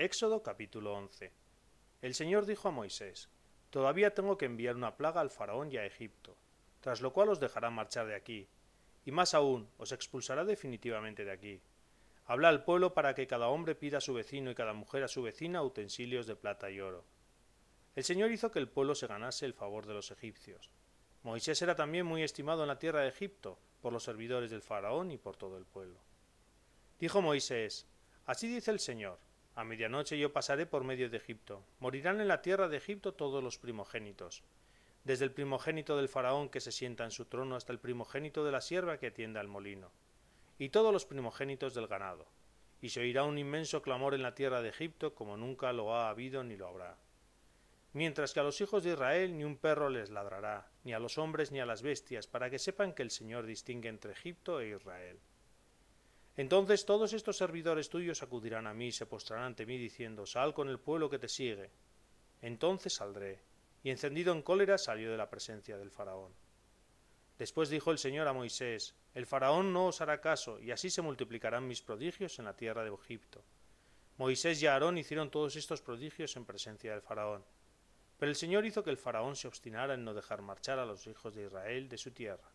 Éxodo capítulo 11 El Señor dijo a Moisés, Todavía tengo que enviar una plaga al faraón y a Egipto, tras lo cual os dejará marchar de aquí, y más aún, os expulsará definitivamente de aquí. Habla al pueblo para que cada hombre pida a su vecino y cada mujer a su vecina utensilios de plata y oro. El Señor hizo que el pueblo se ganase el favor de los egipcios. Moisés era también muy estimado en la tierra de Egipto, por los servidores del faraón y por todo el pueblo. Dijo Moisés, Así dice el Señor, a medianoche yo pasaré por medio de Egipto. Morirán en la tierra de Egipto todos los primogénitos, desde el primogénito del faraón que se sienta en su trono hasta el primogénito de la sierva que atienda al molino, y todos los primogénitos del ganado. Y se oirá un inmenso clamor en la tierra de Egipto como nunca lo ha habido ni lo habrá. Mientras que a los hijos de Israel ni un perro les ladrará, ni a los hombres ni a las bestias, para que sepan que el Señor distingue entre Egipto e Israel. Entonces todos estos servidores tuyos acudirán a mí y se postrarán ante mí diciendo, Sal con el pueblo que te sigue. Entonces saldré. Y encendido en cólera salió de la presencia del faraón. Después dijo el Señor a Moisés, El faraón no os hará caso, y así se multiplicarán mis prodigios en la tierra de Egipto. Moisés y Aarón hicieron todos estos prodigios en presencia del faraón. Pero el Señor hizo que el faraón se obstinara en no dejar marchar a los hijos de Israel de su tierra.